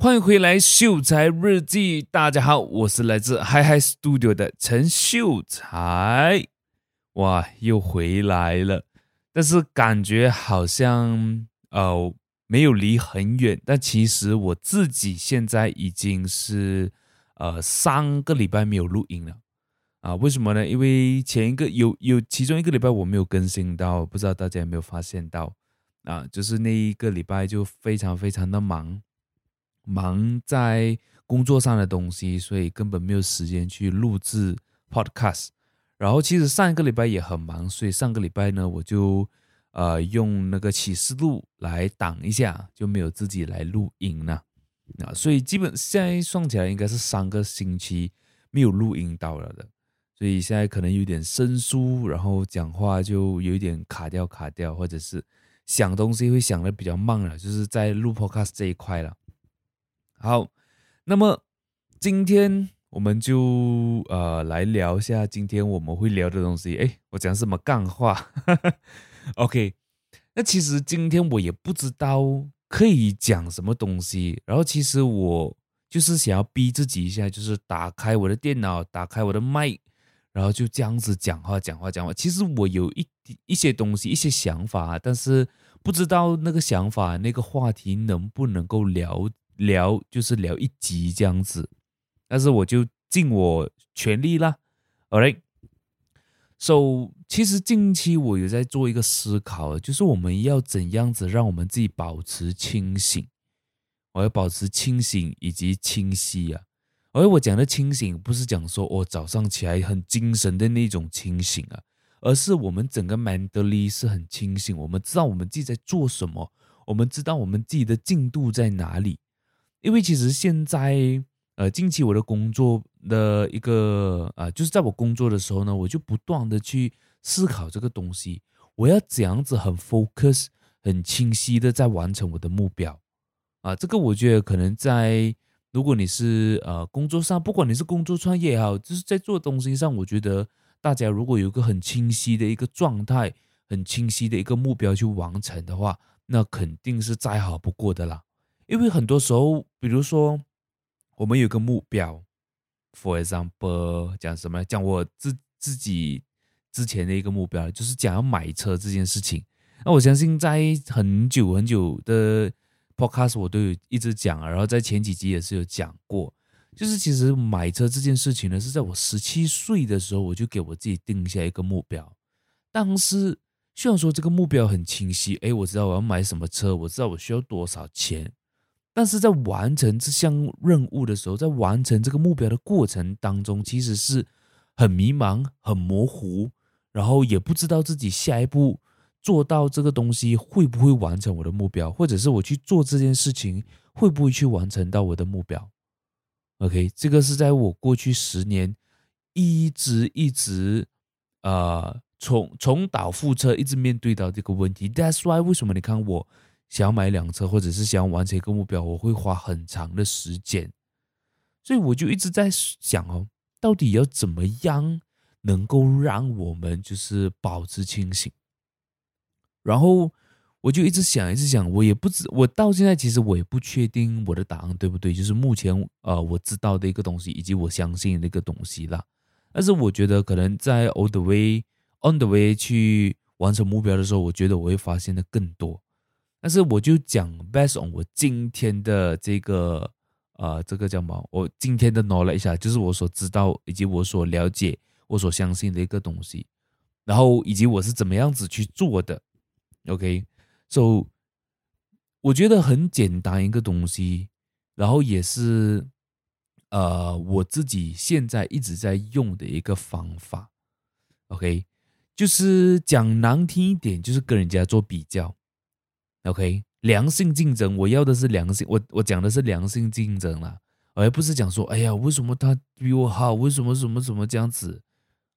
欢迎回来，秀才日记。大家好，我是来自 Hyhy Studio 的陈秀才。哇，又回来了，但是感觉好像呃没有离很远。但其实我自己现在已经是呃三个礼拜没有录音了啊？为什么呢？因为前一个有有其中一个礼拜我没有更新到，不知道大家有没有发现到啊？就是那一个礼拜就非常非常的忙。忙在工作上的东西，所以根本没有时间去录制 podcast。然后其实上一个礼拜也很忙，所以上个礼拜呢，我就呃用那个启示录来挡一下，就没有自己来录音了。啊，所以基本现在算起来应该是三个星期没有录音到了的，所以现在可能有点生疏，然后讲话就有一点卡掉卡掉，或者是想东西会想的比较慢了，就是在录 podcast 这一块了。好，那么今天我们就呃来聊一下今天我们会聊的东西。哎，我讲什么干话？OK，那其实今天我也不知道可以讲什么东西。然后其实我就是想要逼自己一下，就是打开我的电脑，打开我的麦，然后就这样子讲话，讲话，讲话。其实我有一一些东西，一些想法，但是不知道那个想法，那个话题能不能够聊。聊就是聊一集这样子，但是我就尽我全力啦。Alright，so 其实近期我有在做一个思考，就是我们要怎样子让我们自己保持清醒，我要保持清醒以及清晰啊。而我讲的清醒不是讲说我早上起来很精神的那种清醒啊，而是我们整个 mentally 是很清醒，我们知道我们自己在做什么，我们知道我们自己的进度在哪里。因为其实现在，呃，近期我的工作的一个啊、呃，就是在我工作的时候呢，我就不断的去思考这个东西，我要怎样子很 focus、很清晰的在完成我的目标啊。这个我觉得可能在如果你是呃工作上，不管你是工作创业也好，就是在做东西上，我觉得大家如果有一个很清晰的一个状态、很清晰的一个目标去完成的话，那肯定是再好不过的啦。因为很多时候，比如说我们有个目标，for example，讲什么？讲我自自己之前的一个目标，就是讲要买车这件事情。那我相信在很久很久的 podcast 我都有一直讲，然后在前几集也是有讲过，就是其实买车这件事情呢，是在我十七岁的时候，我就给我自己定下一个目标。当时虽然说这个目标很清晰，诶，我知道我要买什么车，我知道我需要多少钱。但是在完成这项任务的时候，在完成这个目标的过程当中，其实是很迷茫、很模糊，然后也不知道自己下一步做到这个东西会不会完成我的目标，或者是我去做这件事情会不会去完成到我的目标。OK，这个是在我过去十年一直一直呃重重蹈覆辙，一直面对到这个问题。That's why 为什么你看我。想要买辆车，或者是想要完成一个目标，我会花很长的时间，所以我就一直在想哦，到底要怎么样能够让我们就是保持清醒？然后我就一直想，一直想，我也不知，我到现在其实我也不确定我的答案对不对，就是目前呃我知道的一个东西，以及我相信的一个东西啦。但是我觉得可能在 all the way on the way 去完成目标的时候，我觉得我会发现的更多。但是我就讲 based on 我今天的这个呃，这个叫什么？我今天的 knowledge 就是我所知道以及我所了解、我所相信的一个东西，然后以及我是怎么样子去做的。OK，so 我觉得很简单一个东西，然后也是呃我自己现在一直在用的一个方法。OK，就是讲难听一点，就是跟人家做比较。OK，良性竞争，我要的是良性，我我讲的是良性竞争啦，而不是讲说，哎呀，为什么他比我好？为什么什么什么这样子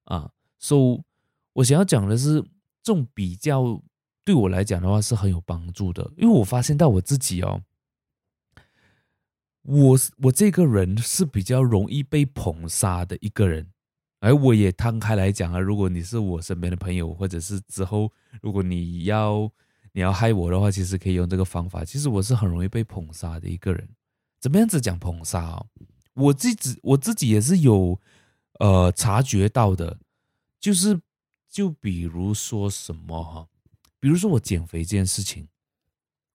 啊？So，我想要讲的是，这种比较对我来讲的话是很有帮助的，因为我发现到我自己哦，我我这个人是比较容易被捧杀的一个人，而我也摊开来讲啊，如果你是我身边的朋友，或者是之后如果你要。你要害我的话，其实可以用这个方法。其实我是很容易被捧杀的一个人，怎么样子讲捧杀哦？我自己我自己也是有呃察觉到的，就是就比如说什么哈，比如说我减肥这件事情，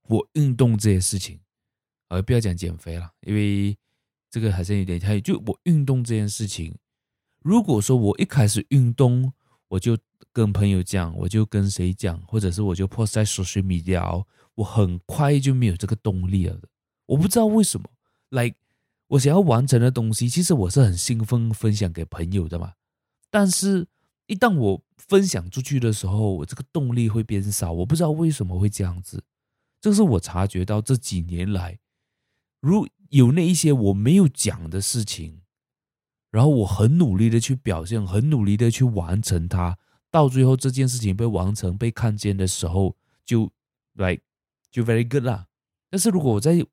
我运动这件事情，呃，不要讲减肥了，因为这个还是有点太，就我运动这件事情，如果说我一开始运动，我就跟朋友讲，我就跟谁讲，或者是我就 post 在 social media，我很快就没有这个动力了，我不知道为什么。来，我想要完成的东西，其实我是很兴奋分享给朋友的嘛。但是，一旦我分享出去的时候，我这个动力会变少。我不知道为什么会这样子，这是我察觉到这几年来，如有那一些我没有讲的事情，然后我很努力的去表现，很努力的去完成它，到最后这件事情被完成、被看见的时候，就来就 very good 啦。但是如果我在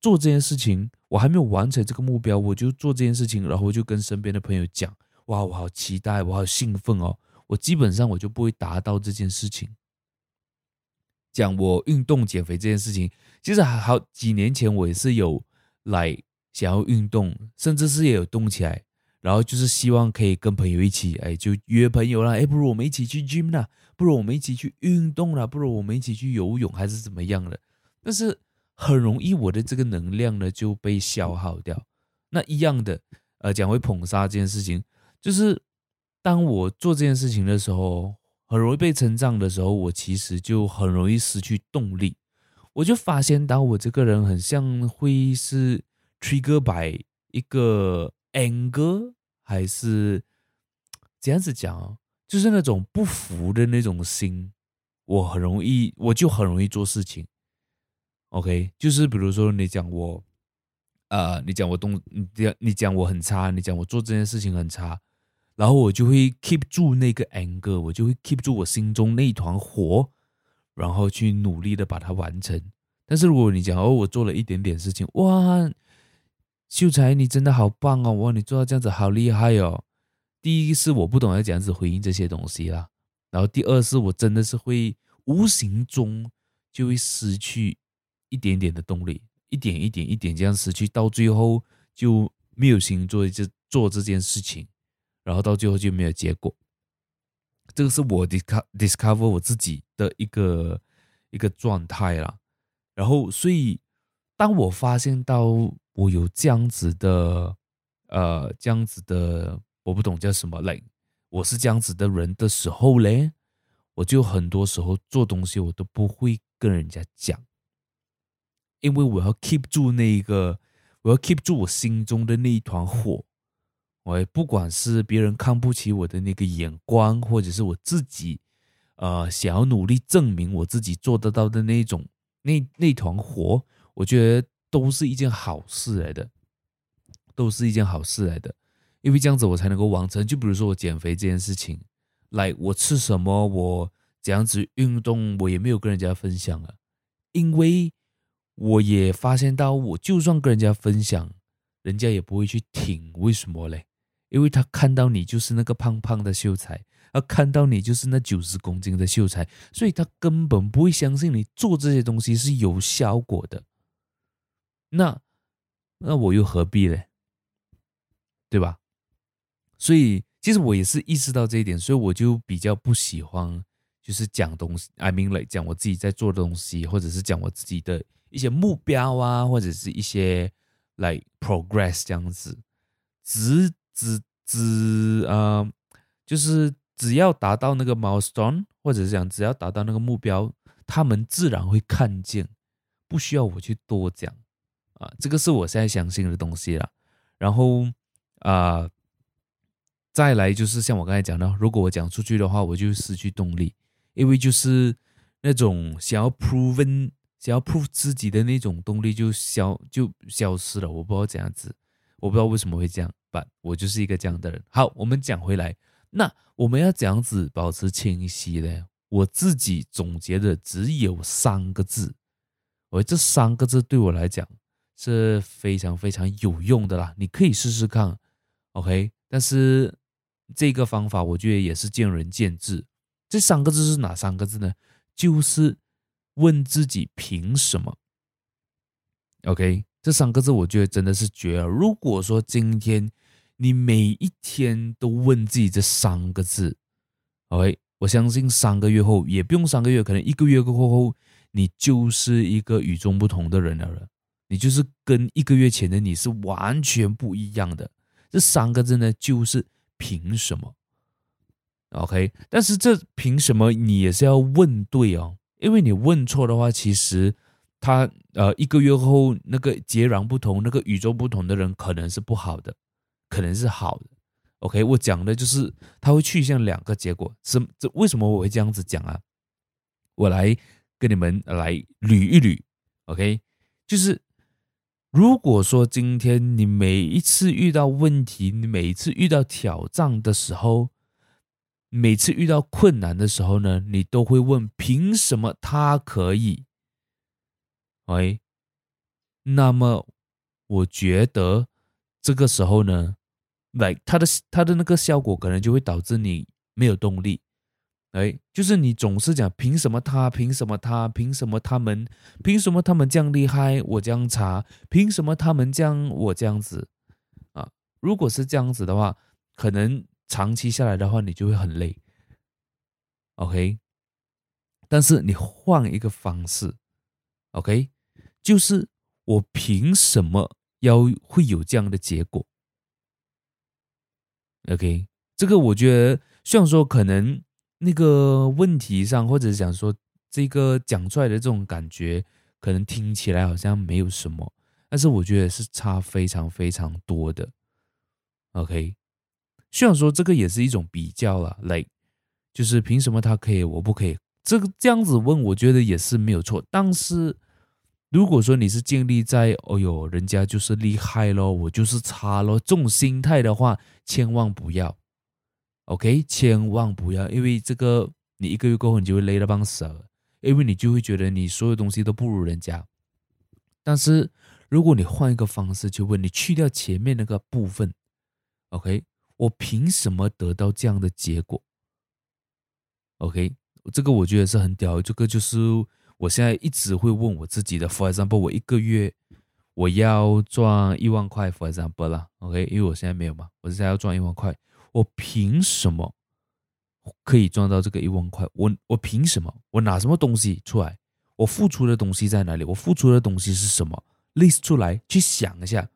做这件事情，我还没有完成这个目标，我就做这件事情，然后我就跟身边的朋友讲：“哇，我好期待，我好兴奋哦！”我基本上我就不会达到这件事情。讲我运动减肥这件事情，其实还好几年前我也是有来想要运动，甚至是也有动起来，然后就是希望可以跟朋友一起，哎，就约朋友啦，哎，不如我们一起去 gym 啦，不如我们一起去运动啦，不如我们一起去游泳，还是怎么样的？但是。很容易，我的这个能量呢就被消耗掉。那一样的，呃，讲回捧杀这件事情，就是当我做这件事情的时候，很容易被称赞的时候，我其实就很容易失去动力。我就发现到我这个人很像会是 trigger by 一个 anger，还是这样子讲，就是那种不服的那种心，我很容易，我就很容易做事情。OK，就是比如说你讲我，呃，你讲我动，你讲你讲我很差，你讲我做这件事情很差，然后我就会 keep 住那个 anger，我就会 keep 住我心中那一团火，然后去努力的把它完成。但是如果你讲哦，我做了一点点事情，哇，秀才你真的好棒哦，哇，你做到这样子好厉害哦。第一是我不懂要这样子回应这些东西啦，然后第二是我真的是会无形中就会失去。一点点的动力，一点一点一点这样失去，到最后就没有心做这做这件事情，然后到最后就没有结果。这个是我 discover discover 我自己的一个一个状态啦。然后，所以当我发现到我有这样子的呃这样子的，我不懂叫什么嘞，我是这样子的人的时候嘞，我就很多时候做东西我都不会跟人家讲。因为我要 keep 住那一个，我要 keep 住我心中的那一团火。我不管是别人看不起我的那个眼光，或者是我自己，呃，想要努力证明我自己做得到的那种，那那团火，我觉得都是一件好事来的，都是一件好事来的。因为这样子我才能够完成。就比如说我减肥这件事情，来，我吃什么，我怎样子运动，我也没有跟人家分享啊，因为。我也发现到，我就算跟人家分享，人家也不会去听。为什么嘞？因为他看到你就是那个胖胖的秀才，他看到你就是那九十公斤的秀才，所以他根本不会相信你做这些东西是有效果的。那那我又何必嘞？对吧？所以其实我也是意识到这一点，所以我就比较不喜欢，就是讲东西，I mean like 讲我自己在做的东西，或者是讲我自己的。一些目标啊，或者是一些、like、progress 这样子，只只只呃，就是只要达到那个 milestone，或者是讲只要达到那个目标，他们自然会看见，不需要我去多讲啊，这个是我现在相信的东西了。然后啊、再来就是像我刚才讲的，如果我讲出去的话，我就失去动力，因为就是那种想要 proven。想要 prove 自己的那种动力就消就消失了，我不知道怎样子，我不知道为什么会这样办，我就是一个这样的人。好，我们讲回来，那我们要怎样子保持清晰呢？我自己总结的只有三个字，我这三个字对我来讲是非常非常有用的啦，你可以试试看，OK？但是这个方法我觉得也是见仁见智。这三个字是哪三个字呢？就是。问自己凭什么？OK，这三个字我觉得真的是绝了。如果说今天你每一天都问自己这三个字，OK，我相信三个月后也不用三个月，可能一个月过后，你就是一个与众不同的人了。你就是跟一个月前的你是完全不一样的。这三个字呢，就是凭什么？OK，但是这凭什么你也是要问对哦。因为你问错的话，其实他呃一个月后那个截然不同、那个与众不同的人可能是不好的，可能是好的。OK，我讲的就是他会去向两个结果。是这为什么我会这样子讲啊？我来跟你们来捋一捋。OK，就是如果说今天你每一次遇到问题，你每一次遇到挑战的时候，每次遇到困难的时候呢，你都会问凭什么他可以？哎，那么我觉得这个时候呢，来他的他的那个效果可能就会导致你没有动力。哎，就是你总是讲凭什么他？凭什么他？凭什么他们？凭什么他们这样厉害？我这样差？凭什么他们这样我这样子？啊，如果是这样子的话，可能。长期下来的话，你就会很累，OK？但是你换一个方式，OK？就是我凭什么要会有这样的结果？OK？这个我觉得，虽然说可能那个问题上，或者讲说这个讲出来的这种感觉，可能听起来好像没有什么，但是我觉得是差非常非常多的，OK？虽然说这个也是一种比较了，like，就是凭什么他可以，我不可以？这个这样子问，我觉得也是没有错。但是如果说你是建立在“哦哟，人家就是厉害咯，我就是差咯”这种心态的话，千万不要，OK，千万不要，因为这个你一个月过后你就会累得半死了，因为你就会觉得你所有东西都不如人家。但是如果你换一个方式去问，你去掉前面那个部分，OK。我凭什么得到这样的结果？OK，这个我觉得是很屌。这个就是我现在一直会问我自己的。For example，我一个月我要赚一万块，For example 啦，OK，因为我现在没有嘛，我现在要赚一万块，我凭什么可以赚到这个一万块？我我凭什么？我拿什么东西出来？我付出的东西在哪里？我付出的东西是什么？List 出来，去想一下。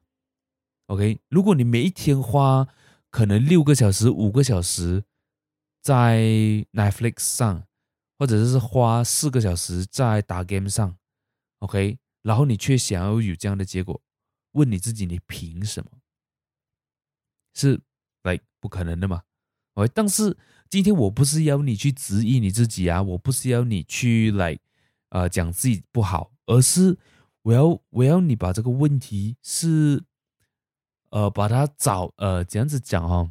OK，如果你每一天花可能六个小时、五个小时在 Netflix 上，或者是花四个小时在打 game 上，OK，然后你却想要有这样的结果，问你自己，你凭什么？是不可能的嘛？OK，但是今天我不是要你去质疑你自己啊，我不是要你去来呃讲自己不好，而是我要我要你把这个问题是。呃，把它找呃，这样子讲哦，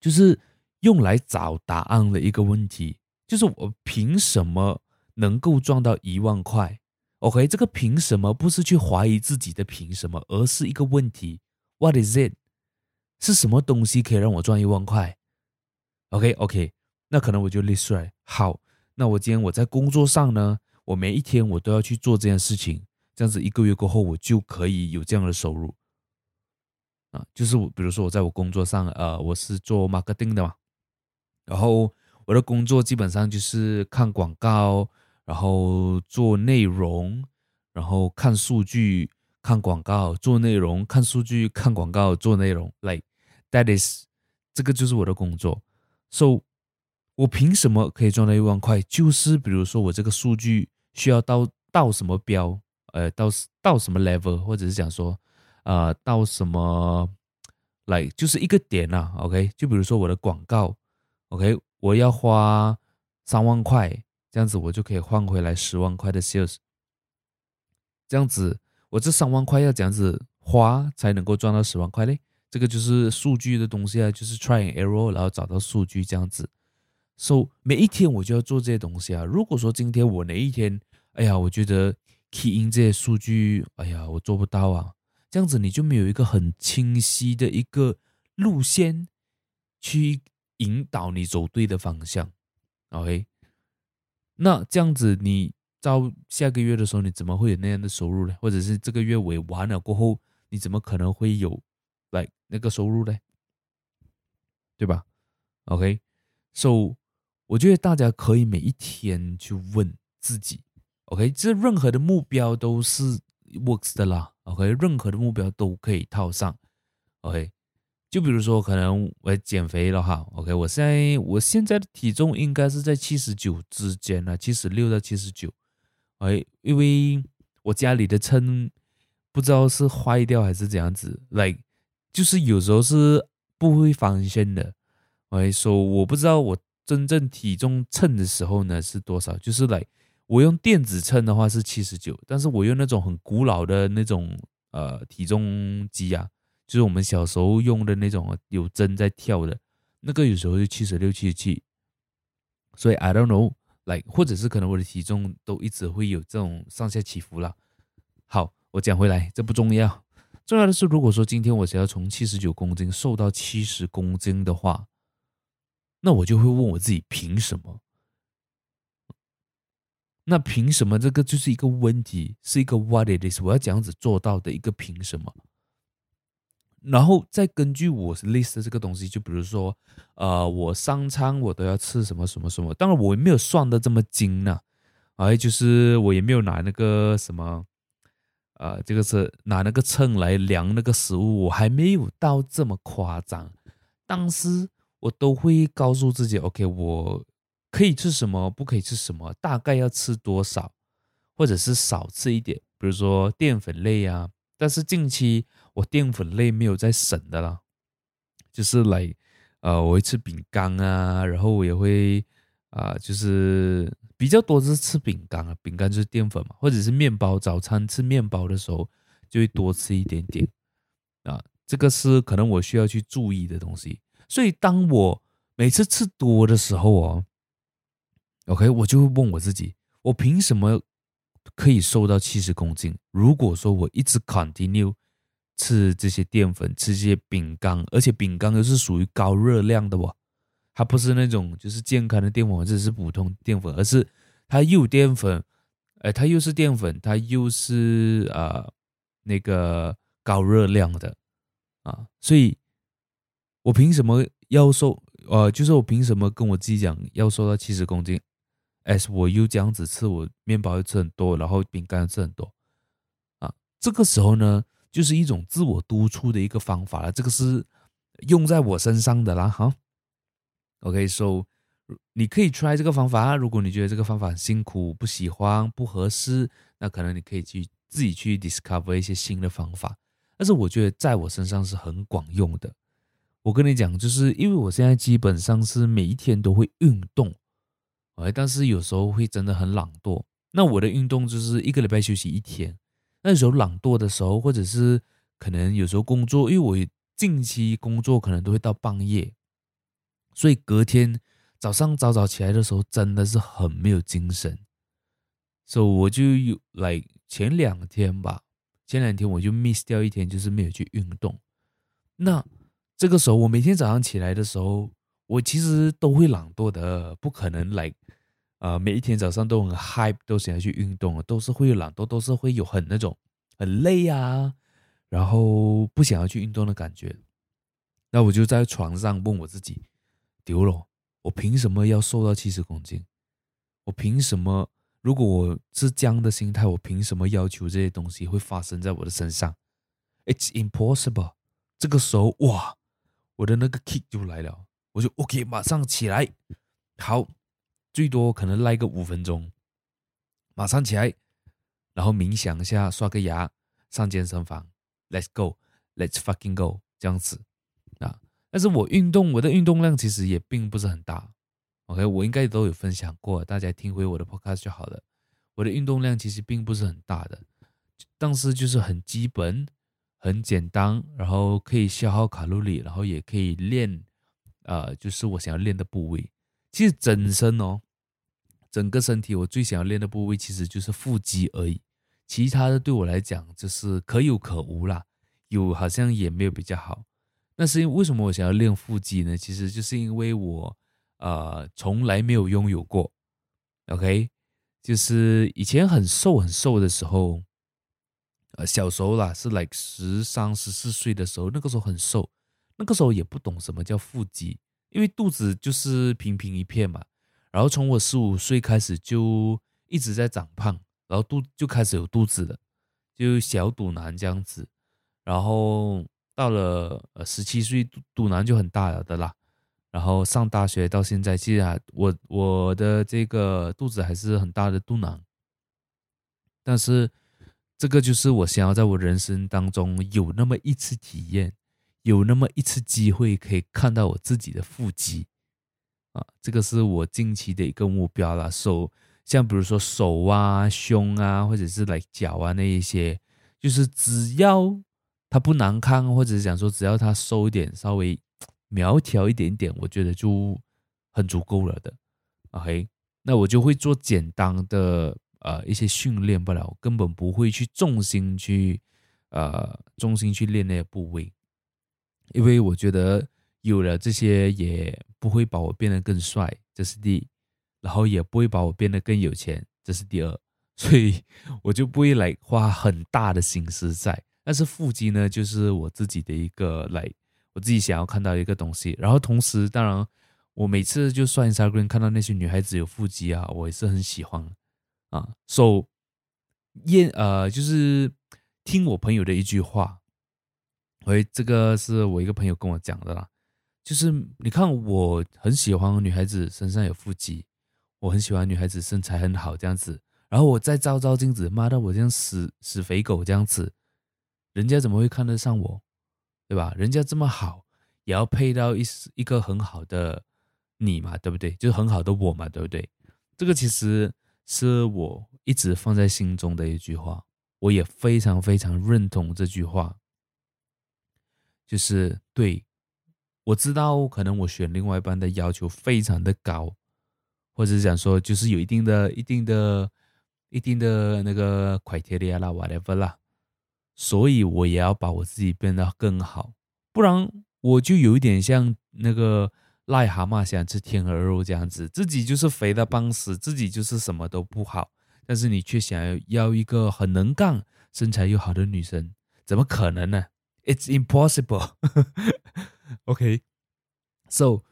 就是用来找答案的一个问题，就是我凭什么能够赚到一万块？OK，这个凭什么不是去怀疑自己的凭什么，而是一个问题，What is it？是什么东西可以让我赚一万块？OK，OK，那可能我就 list 出来。好，那我今天我在工作上呢，我每一天我都要去做这件事情，这样子一个月过后，我就可以有这样的收入。啊，就是我，比如说我在我工作上，呃，我是做 marketing 的嘛，然后我的工作基本上就是看广告，然后做内容，然后看数据，看广告，做内容，看数据，看广告，做内容，like that is，这个就是我的工作。So，我凭什么可以赚到一万块？就是比如说我这个数据需要到到什么标，呃，到到什么 level，或者是讲说。呃，到什么来就是一个点啊，OK，就比如说我的广告，OK，我要花三万块，这样子我就可以换回来十万块的 sales，这样子我这三万块要这样子花才能够赚到十万块嘞，这个就是数据的东西啊，就是 try and error，然后找到数据这样子，so 每一天我就要做这些东西啊。如果说今天我哪一天，哎呀，我觉得 key in 这些数据，哎呀，我做不到啊。这样子你就没有一个很清晰的一个路线去引导你走对的方向，OK？那这样子你到下个月的时候，你怎么会有那样的收入呢？或者是这个月尾完了过后，你怎么可能会有来那个收入呢？对吧？OK，so、我觉得大家可以每一天去问自己，OK，这任何的目标都是 works 的啦，OK，任何的目标都可以套上，OK。就比如说，可能我减肥了哈，OK，我现在我现在的体重应该是在七十九之间了，七十六到七十九，哎，因为我家里的称不知道是坏掉还是怎样子，like 就是有时候是不会翻新的，我还，说我不知道我真正体重称的时候呢是多少，就是来我用电子秤的话是七十九，但是我用那种很古老的那种呃体重机啊。就是我们小时候用的那种有针在跳的，那个有时候就七十六、七十七，所以 I don't know，like 或者是可能我的体重都一直会有这种上下起伏啦。好，我讲回来，这不重要，重要的是如果说今天我想要从七十九公斤瘦到七十公斤的话，那我就会问我自己凭什么？那凭什么？这个就是一个问题，是一个 what it is，我要这样子做到的一个凭什么？然后再根据我 list 这个东西，就比如说，呃，我三餐我都要吃什么什么什么。当然我也没有算的这么精呢，哎，就是我也没有拿那个什么，呃，这个是拿那个秤来量那个食物，我还没有到这么夸张。但是我都会告诉自己，OK，我可以吃什么，不可以吃什么，大概要吃多少，或者是少吃一点，比如说淀粉类啊。但是近期我淀粉类没有在省的了，就是来，呃，我会吃饼干啊，然后我也会啊、就是比较多是吃饼干啊，饼干就是淀粉嘛，或者是面包，早餐吃面包的时候就会多吃一点点啊，这个是可能我需要去注意的东西。所以当我每次吃多的时候哦，OK，我就会问我自己，我凭什么？可以瘦到七十公斤。如果说我一直 continue 吃这些淀粉，吃这些饼干，而且饼干又是属于高热量的哦，它不是那种就是健康的淀粉或者是普通淀粉，而是它又淀粉，哎，它又是淀粉，它又是啊、呃、那个高热量的啊，所以我凭什么要瘦？呃，就是我凭什么跟我自己讲要瘦到七十公斤哎我又这样子吃，我面包又吃很多，然后饼干又吃很多，啊，这个时候呢，就是一种自我督促的一个方法了。这个是用在我身上的啦，哈。OK，so 你可以 try 这个方法。如果你觉得这个方法很辛苦、不喜欢、不合适，那可能你可以去自己去 discover 一些新的方法。但是我觉得在我身上是很管用的。我跟你讲，就是因为我现在基本上是每一天都会运动。哎但是有时候会真的很懒惰。那我的运动就是一个礼拜休息一天。那时候懒惰的时候，或者是可能有时候工作，因为我近期工作可能都会到半夜，所以隔天早上早早起来的时候真的是很没有精神。所以我就有来前两天吧，前两天我就 miss 掉一天，就是没有去运动。那这个时候我每天早上起来的时候，我其实都会懒惰的，不可能来，呃，每一天早上都很 hype，都想要去运动，都是会有懒惰，都是会有很那种很累啊，然后不想要去运动的感觉。那我就在床上问我自己，丢了，我凭什么要瘦到七十公斤？我凭什么？如果我是这样的心态，我凭什么要求这些东西会发生在我的身上？It's impossible。这个时候，哇，我的那个 kick 就来了。我就 OK，马上起来，好，最多可能赖个五分钟，马上起来，然后冥想一下，刷个牙，上健身房，Let's go，Let's fucking go，这样子。但是我运动，我的运动量其实也并不是很大，OK，我应该都有分享过，大家听回我的 podcast 就好了。我的运动量其实并不是很大的，但是就是很基本、很简单，然后可以消耗卡路里，然后也可以练。呃，就是我想要练的部位，其实整身哦，整个身体我最想要练的部位其实就是腹肌而已，其他的对我来讲就是可有可无啦，有好像也没有比较好。那是因为为什么我想要练腹肌呢？其实就是因为我呃从来没有拥有过，OK，就是以前很瘦很瘦的时候，呃，小时候啦，是 like 十三十四岁的时候，那个时候很瘦，那个时候也不懂什么叫腹肌，因为肚子就是平平一片嘛。然后从我十五岁开始就一直在长胖，然后肚就开始有肚子了，就小肚腩这样子。然后到了呃十七岁，肚肚腩就很大了的啦。然后上大学到现在，其实啊，我我的这个肚子还是很大的肚腩。但是这个就是我想要在我人生当中有那么一次体验，有那么一次机会可以看到我自己的腹肌。啊，这个是我近期的一个目标啦。手，像比如说手啊、胸啊，或者是来脚啊那一些，就是只要他不难看，或者是讲说只要他瘦一点，稍微 苗条一点点，我觉得就很足够了的。OK，那我就会做简单的呃一些训练不了，根本不会去重心去呃重心去练那个部位，因为我觉得。有了这些也不会把我变得更帅，这是第一，然后也不会把我变得更有钱，这是第二，所以我就不会来花很大的心思在。但是腹肌呢，就是我自己的一个来，我自己想要看到一个东西。然后同时，当然我每次就刷 Instagram 看到那些女孩子有腹肌啊，我也是很喜欢啊。So，验呃，就是听我朋友的一句话，喂，这个是我一个朋友跟我讲的啦。就是你看，我很喜欢女孩子身上有腹肌，我很喜欢女孩子身材很好这样子。然后我再照照镜子，妈的，我这样死死肥狗这样子，人家怎么会看得上我？对吧？人家这么好，也要配到一一个很好的你嘛，对不对？就是很好的我嘛，对不对？这个其实是我一直放在心中的一句话，我也非常非常认同这句话，就是对。我知道，可能我选另外一半的要求非常的高，或者是讲说，就是有一定的、一定的、一定的那个 criteria 啦，whatever 啦，所以我也要把我自己变得更好，不然我就有一点像那个癞蛤蟆想吃天鹅肉这样子，自己就是肥的半死，自己就是什么都不好，但是你却想要一个很能干、身材又好的女生，怎么可能呢？It's impossible。OK. So，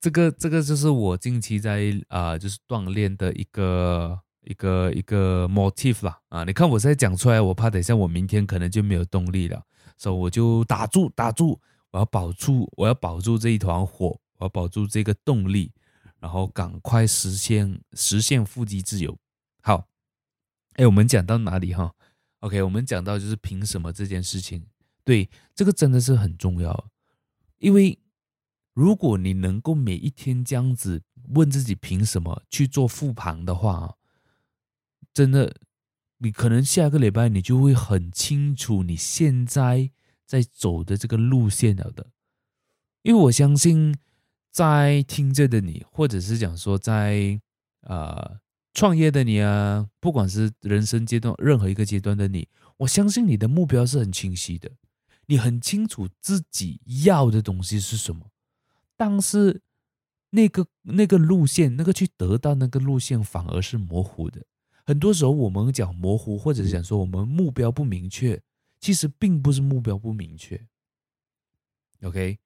这个这个就是我近期在啊、就是锻炼的一个一个一个 motif 啦啊！你看我现在讲出来，我怕等一下我明天可能就没有动力了，所以我就打住打住，我要保住我要保住这一团火，我要保住这个动力，然后赶快实现实现腹肌自由。好，哎，我们讲到哪里哈？OK，我们讲到就是凭什么这件事情，对，这个真的是很重要。因为如果你能够每一天这样子问自己凭什么去做复盘的话，真的，你可能下个礼拜你就会很清楚你现在在走的这个路线了的。因为我相信在听着的你，或者是讲说在呃创业的你啊，不管是人生阶段任何一个阶段的你，我相信你的目标是很清晰的。你很清楚自己要的东西是什么，但是那个那个路线，那个去得到那个路线反而是模糊的。很多时候我们讲模糊，或者讲说我们目标不明确，其实并不是目标不明确。OK，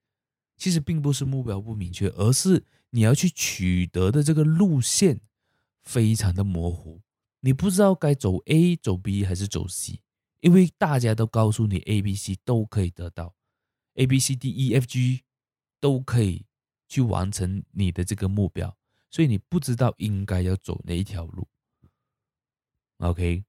其实并不是目标不明确，而是你要去取得的这个路线非常的模糊，你不知道该走 A 走 B 还是走 C。因为大家都告诉你 A、B、C 都可以得到，A、B、C、D、E、F、G 都可以去完成你的这个目标，所以你不知道应该要走哪一条路。OK，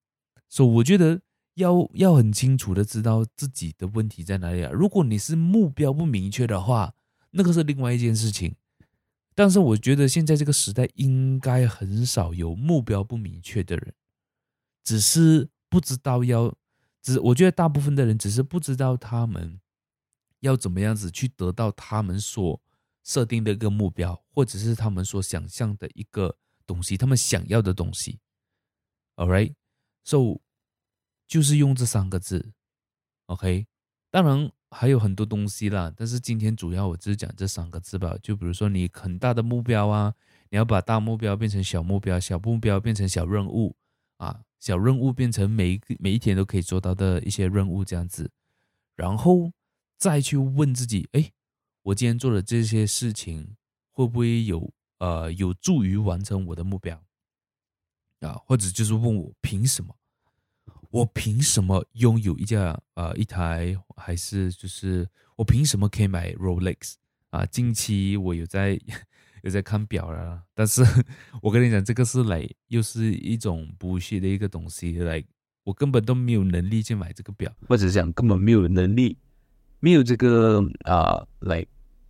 所以我觉得要要很清楚的知道自己的问题在哪里啊。如果你是目标不明确的话，那个是另外一件事情。但是我觉得现在这个时代应该很少有目标不明确的人，只是不知道要。只我觉得大部分的人只是不知道他们要怎么样子去得到他们所设定的一个目标，或者是他们所想象的一个东西，他们想要的东西。All right，so 就是用这三个字。OK，当然还有很多东西啦，但是今天主要我只是讲这三个字吧。就比如说你很大的目标啊，你要把大目标变成小目标，小目标变成小任务啊，小任务变成每一个每一天都可以做到的一些任务这样子，然后再去问自己，哎，我今天做的这些事情会不会有呃有助于完成我的目标啊？或者就是问我凭什么？我凭什么拥有一架呃一台，还是就是我凭什么可以买 Rolex 啊？近期我有在有在看表了，但是我跟你讲，这个是来又是一种补习的一个东西来，我根本都没有能力去买这个表，或者讲根本没有能力，没有这个啊来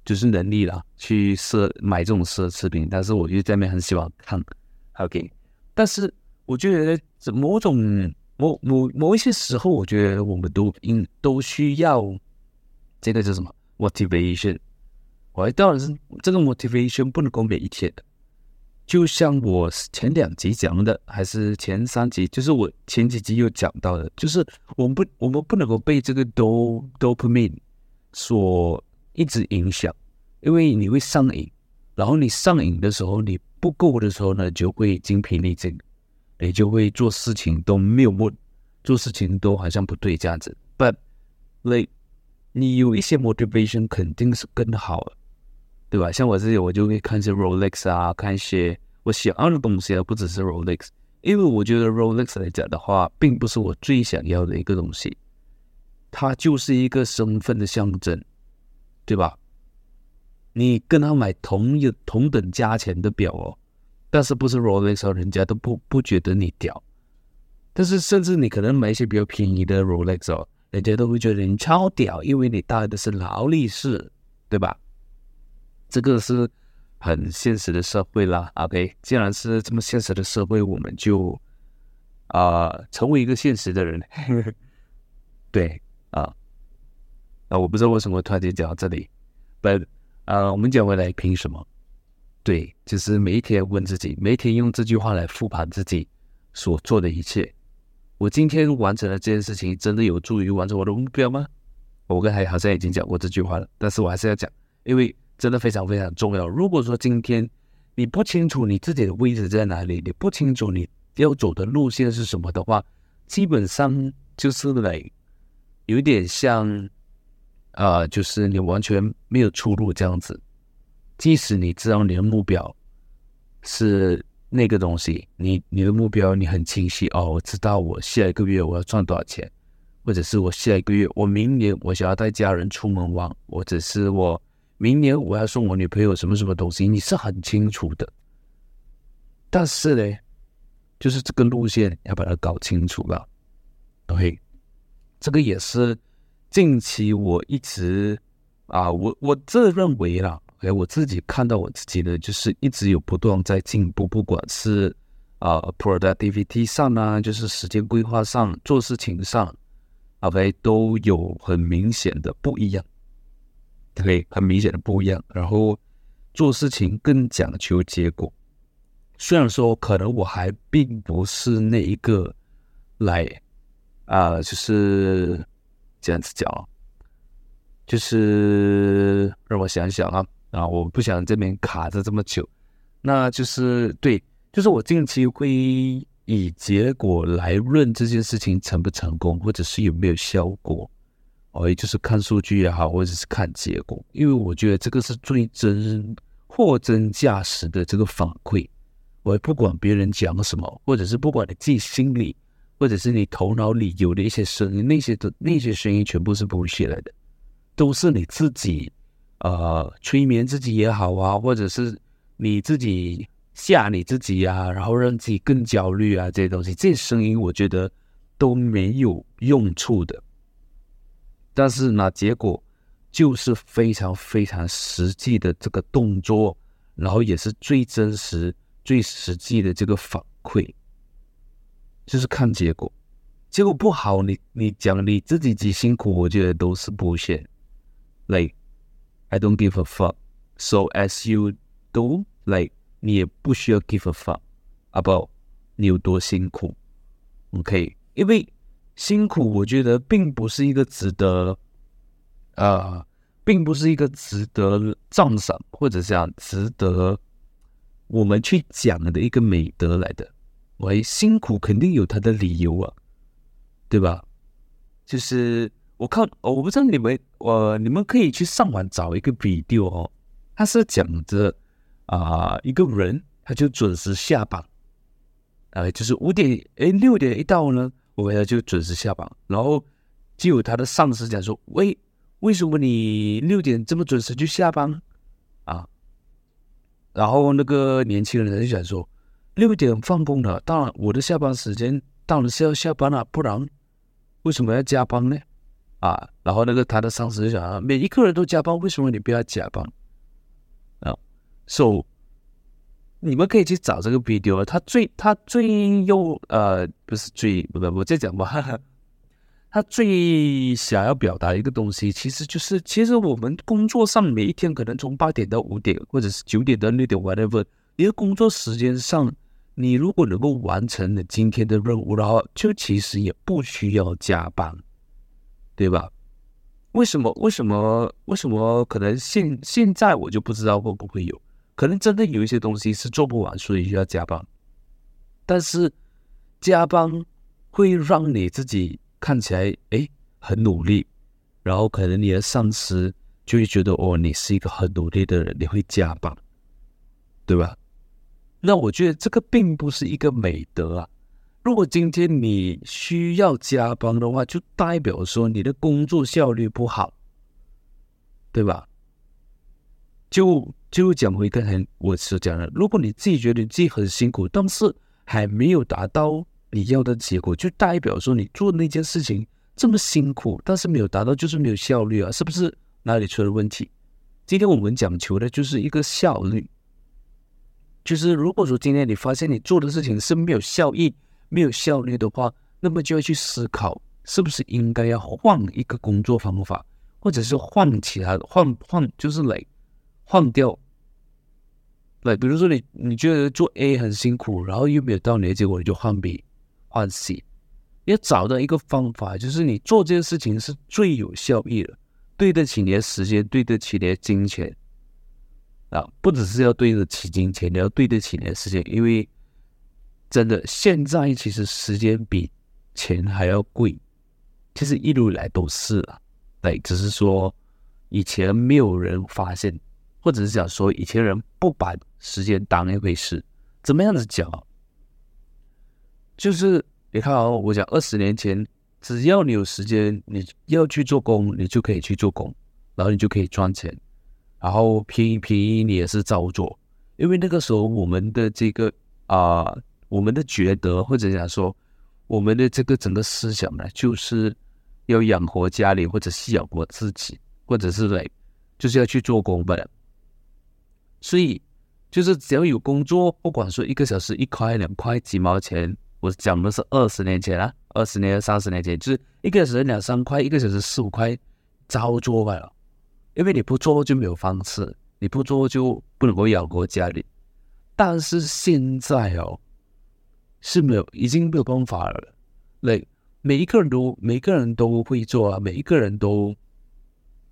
就是能力啦，去奢买这种奢侈品。但是我就在那边很喜欢看，OK，但是我觉得某种。某某某一些时候，我觉得我们都应都需要这个叫什么 motivation。我当然是这个 motivation 不能够每一天的，就像我前两集讲的，还是前三集，就是我前几集有讲到的，就是我们不我们不能够被这个 do dopamine 所一直影响，因为你会上瘾，然后你上瘾的时候，你不够的时候呢，就会精疲力尽。你就会做事情都没有目，做事情都好像不对这样子。But like 你有一些 motivation 肯定是更好，对吧？像我自己，我就会看一些 Rolex 啊，看一些我想要的东西，而不只是 Rolex。因为我觉得 Rolex 来讲的话，并不是我最想要的一个东西，它就是一个身份的象征，对吧？你跟他买同一同等价钱的表哦。但是不是 Rolex，人家都不不觉得你屌。但是甚至你可能买一些比较便宜的 Rolex 哦，人家都会觉得你超屌，因为你戴的是劳力士，对吧？这个是很现实的社会啦。OK，既然是这么现实的社会，我们就啊、成为一个现实的人。对啊，啊我不知道为什么突然间讲到这里，But、呃，我们讲回来，凭什么？对，就是每一天问自己，每一天用这句话来复盘自己所做的一切。我今天完成了这件事情，真的有助于完成我的目标吗？我刚才好像已经讲过这句话了，但是我还是要讲，因为真的非常非常重要。如果说今天你不清楚你自己的位置在哪里，你不清楚你要走的路线是什么的话，基本上就是来有点像、呃，就是你完全没有出路这样子。即使你知道你的目标是那个东西，你你的目标你很清晰哦，我知道我下一个月我要赚多少钱，或者是我下一个月我明年我想要带家人出门玩，或者是我明年我要送我女朋友什么什么东西，你是很清楚的。但是呢，就是这个路线要把它搞清楚了。OK，这个也是近期我一直啊，我我自认为啦。哎，我自己看到我自己的就是一直有不断在进步，不管是啊、productivity 上啊，就是时间规划上、做事情上，OK 都有很明显的不一样，对，很明显的不一样。然后做事情更讲求结果，虽然说可能我还并不是那一个来啊、就是这样子讲，就是让我想想啊。啊，我不想这边卡着这么久，那就是对，就是我近期会以结果来论这件事情成不成功，或者是有没有效果，哦，也就是看数据也好，或者是看结果，因为我觉得这个是最真货真价实的这个反馈。我不管别人讲什么，或者是不管你自己心里，或者是你头脑里有的一些声音，那些的那些声音全部是不起来的，都是你自己。呃，催眠自己也好啊，或者是你自己吓你自己啊，然后让自己更焦虑啊，这些东西，这些声音我觉得都没有用处的。但是呢，结果就是非常非常实际的这个动作，然后也是最真实、最实际的这个反馈，就是看结果。结果不好，你你讲你自己几辛苦，我觉得都是不屑累。I don't give a fuck. So as you do, like 你也不需要 give a fuck about 你有多辛苦，OK？因为辛苦，我觉得并不是一个值得呃，并不是一个值得赞赏或者讲值得我们去讲的一个美德来的。喂，辛苦肯定有他的理由啊，对吧？就是我看，我不知道你们，呃，你们可以去上网找一个比对哦，他是讲着啊、一个人他就准时下班，呃，就是五点，哎，六点一到呢，我他就准时下班，然后就有他的上司讲说，喂，为什么你六点这么准时就下班啊？然后那个年轻人他就想说。六点放工了，当然我的下班时间当然是要下班了，不然为什么要加班呢？啊，然后那个他的上司就讲啊，每一个人都加班，为什么你不要加班？啊，so 你们可以去找这个 video，他最他最又呃不是最不不我再讲吧，他最想要表达一个东西，其实就是其实我们工作上每一天可能从八点到五点，或者是九点到六点，whatever，你的工作时间上。你如果能够完成了今天的任务，然后就其实也不需要加班，对吧？为什么？为什么？为什么？可能现现在我就不知道会不会有，可能真的有一些东西是做不完，所以需要加班。但是加班会让你自己看起来诶很努力，然后可能你的上司就会觉得哦，你是一个很努力的人，你会加班，对吧？那我觉得这个并不是一个美德啊！如果今天你需要加班的话，就代表说你的工作效率不好，对吧？就就讲回刚才我所讲的，如果你自己觉得自己很辛苦，但是还没有达到你要的结果，就代表说你做那件事情这么辛苦，但是没有达到，就是没有效率啊！是不是哪里出了问题？今天我们讲求的就是一个效率。就是如果说今天你发现你做的事情是没有效益、没有效率的话，那么就要去思考，是不是应该要换一个工作方法，或者是换其他的换换，就是来换掉。对，比如说你你觉得做 A 很辛苦，然后又没有到你的结果，你就换 B、换 C。要找到一个方法，就是你做这件事情是最有效益的，对得起你的时间，对得起你的金钱。啊，不只是要对得起金钱，你要对得起你的时间，因为真的现在其实时间比钱还要贵，其实一路以来都是啊，对，只是说以前没有人发现，或者是讲说以前人不把时间当一回事，怎么样子讲？就是你看哦，我讲二十年前，只要你有时间，你要去做工，你就可以去做工，然后你就可以赚钱。然后便宜便宜你也是照做，因为那个时候我们的这个啊、我们的觉得或者讲说，我们的这个整个思想呢，就是要养活家里，或者是养活自己，或者是来就是要去做工本。所以就是只要有工作，不管说一个小时一块两块几毛钱，我讲的是二十年前啊，二十年三十年前，就是一个小时两三块，一个小时四五块，照做罢了。因为你不做就没有饭吃，你不做就不能够养活家里。但是现在哦，是没有，已经没有办法了。每每一个人都每一个人都会做啊，每一个人都，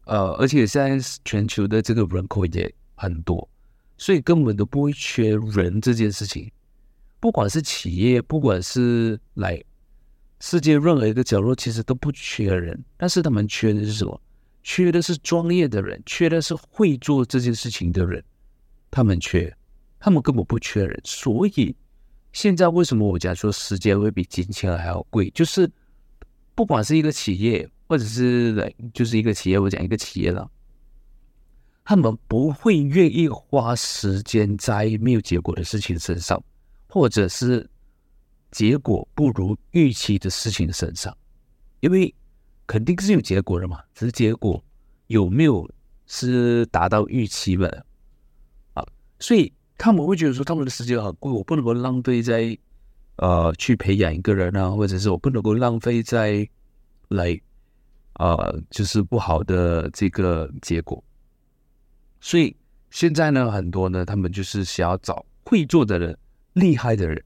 呃，而且现在全球的这个人口也很多，所以根本都不会缺人这件事情。不管是企业，不管是来世界任何一个角落，其实都不缺人，但是他们缺的是什么？缺的是专业的人，缺的是会做这件事情的人，他们缺，他们根本不缺人。所以现在为什么我讲说时间会比金钱还要贵？就是不管是一个企业，或者是就是一个企业，我讲一个企业了，他们不会愿意花时间在没有结果的事情身上，或者是结果不如预期的事情身上，因为。肯定是有结果的嘛，只是结果有没有是达到预期的啊？所以他们会觉得说，他们的时间很贵，我不能够浪费在呃去培养一个人啊，或者是我不能够浪费在来呃就是不好的这个结果。所以现在呢，很多呢，他们就是想要找会做的人、厉害的人，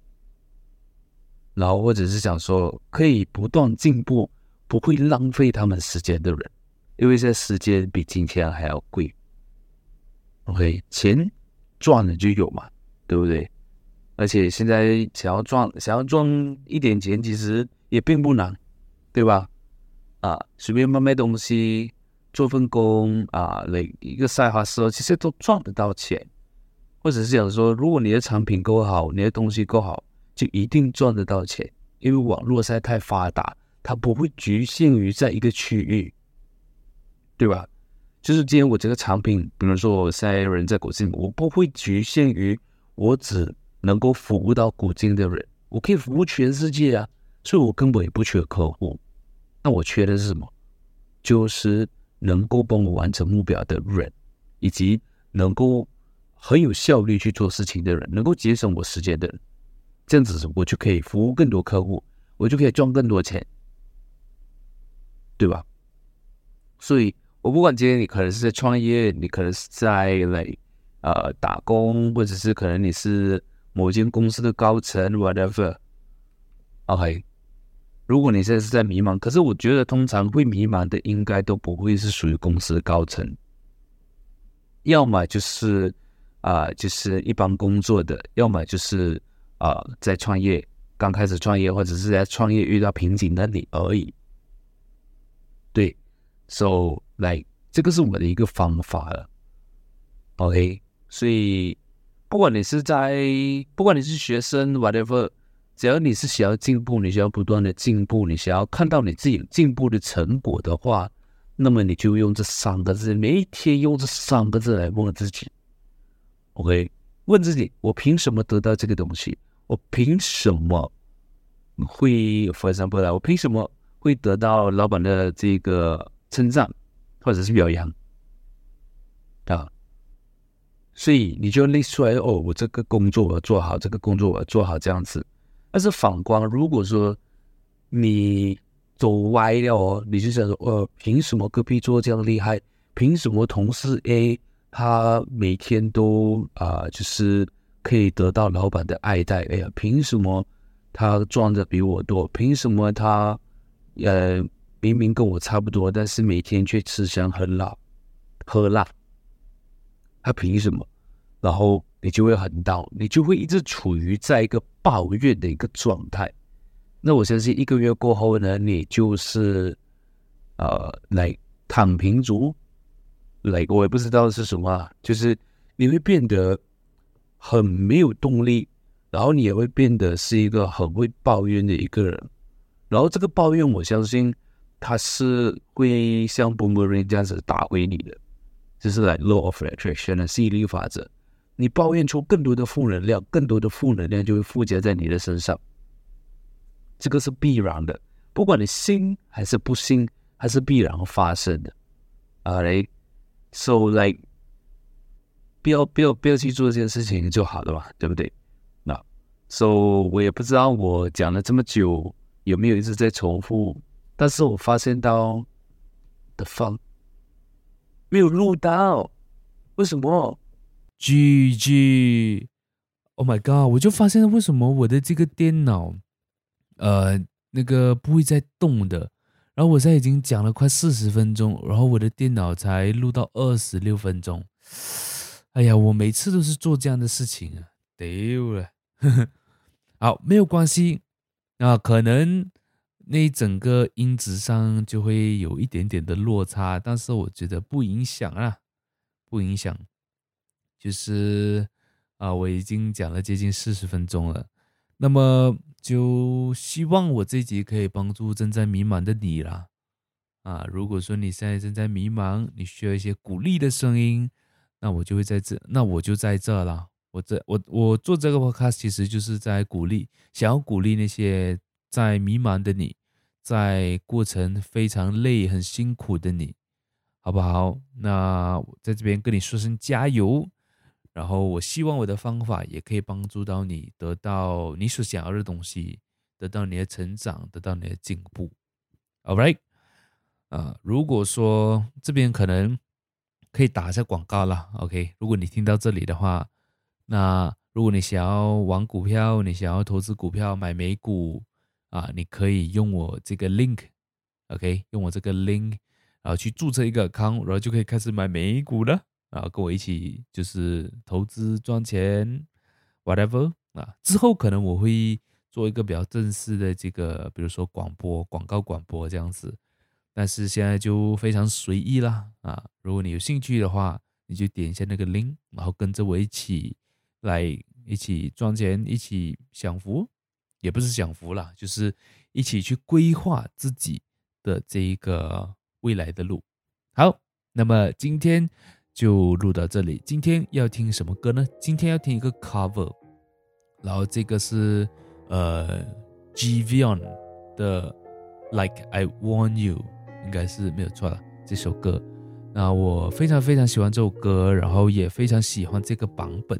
然后或者是想说可以不断进步。不会浪费他们时间的人，因为现在时间比金钱还要贵。OK，钱赚了就有嘛，对不对？而且现在想要赚，想要赚一点钱，其实也并不难，对吧？啊，随便卖卖东西，做份工啊，那一个赛花时候，其实都赚得到钱。或者是想说，如果你的产品够好，你的东西够好，就一定赚得到钱。因为网络实在太发达，它不会局限于在一个区域，对吧？就是今天我这个产品，比如说我现在人在古晋，我不会局限于我只能够服务到古晋的人，我可以服务全世界啊，所以我根本也不缺客户。那我缺的是什么？就是能够帮我完成目标的人，以及能够很有效率去做事情的人，能够节省我时间的人，这样子我就可以服务更多客户，我就可以赚更多钱，对吧？所以，我不管今天你可能是在创业，你可能是在来呃打工，或者是可能你是某间公司的高层，whatever，OK。如果你现在是在迷茫，可是我觉得通常会迷茫的应该都不会是属于公司的高层，要么就是啊、就是一般工作的，要么就是啊、在创业刚开始创业或者是在创业遇到瓶颈的你而已。对，so like 这个是我们的一个方法了，OK，所以不管你是在，不管你是学生，whatever。只要你是想要进步，你想要不断的进步，你想要看到你自己进步的成果的话，那么你就用这三个字，每一天用这三个字来问自己，OK？问自己：我凭什么得到这个东西？我凭什么会，for example，我凭什么会得到老板的这个称赞或者是表扬啊？所以你就 list 出来哦，我这个工作我要做好，这个工作我要做好，这样子。但是反观，如果说你走歪了哦，你就想说，呃，凭什么隔壁桌这样厉害？凭什么同事 A 他每天都啊、就是可以得到老板的爱戴？哎呀，凭什么他赚的比我多？凭什么他呃明明跟我差不多，但是每天却吃香喝辣喝辣？他凭什么？然后。你就会很到，你就会一直处于在一个抱怨的一个状态。那我相信一个月过后呢，你就是呃，来躺平族，来我也不知道是什么，就是你会变得很没有动力，然后你也会变得是一个很会抱怨的一个人。然后这个抱怨，我相信它是会像 boomerang 这样子打回你的，就是来 law of attraction 的吸引力法则。你抱怨出更多的负能量，更多的负能量就会附加在你的身上，这个是必然的，不管你信还是不信，还是必然发生的。Alright，so like，不要不要不要去做这件事情就好了嘛，对不对？那，so 我也不知道我讲了这么久有没有一直在重复，但是我发现到的方没有录到，为什么？GG，Oh my god！我就发现为什么我的这个电脑，呃，那个不会再动的。然后我现在已经讲了快四十分钟，然后我的电脑才录到二十六分钟。哎呀，我每次都是做这样的事情啊，丢了。好，没有关系啊，可能那整个音质上就会有一点点的落差，但是我觉得不影响啊，不影响。就是啊，我已经讲了接近四十分钟了，那么就希望我这集可以帮助正在迷茫的你啦。啊，如果说你现在正在迷茫，你需要一些鼓励的声音，那我就会在这，那我就在这了。我这我我做这个 podcast 其实就是在鼓励，想要鼓励那些在迷茫的你，在过程非常累、很辛苦的你，好不好？那我在这边跟你说声加油。然后我希望我的方法也可以帮助到你，得到你所想要的东西，得到你的成长，得到你的进步。All right，啊、如果说这边可能可以打一下广告了，OK？如果你听到这里的话，那如果你想要玩股票，你想要投资股票买美股啊，你可以用我这个 link，OK？用我这个 link，然后去注册一个 account，然后就可以开始买美股了，然后跟我一起就是投资赚钱，whatever 啊。之后可能我会做一个比较正式的这个，比如说广播、广告广播这样子，但是现在就非常随意啦啊。如果你有兴趣的话，你就点一下那个 link，然后跟着我一起来一起赚钱，一起享福，也不是享福啦，就是一起去规划自己的这一个未来的路。好，那么今天就录到这里。今天要听什么歌呢？今天要听一个 cover，然后这个是呃 g v o n 的 Like I Want You，应该是没有错了，这首歌。那我非常非常喜欢这首歌，然后也非常喜欢这个版本，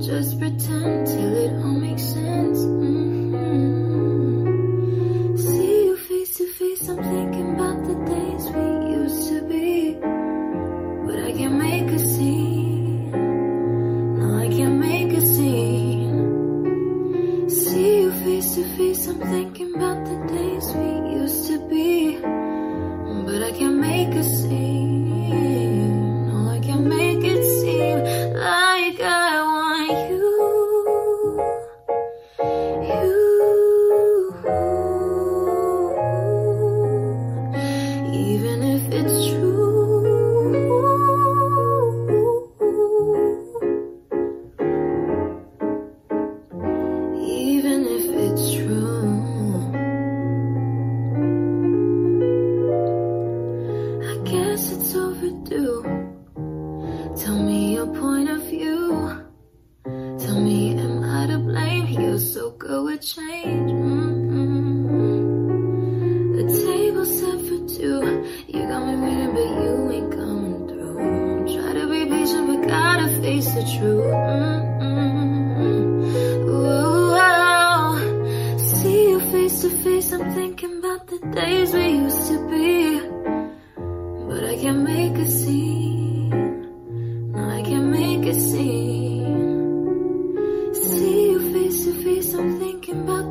just pretend till it all makes sense. talking about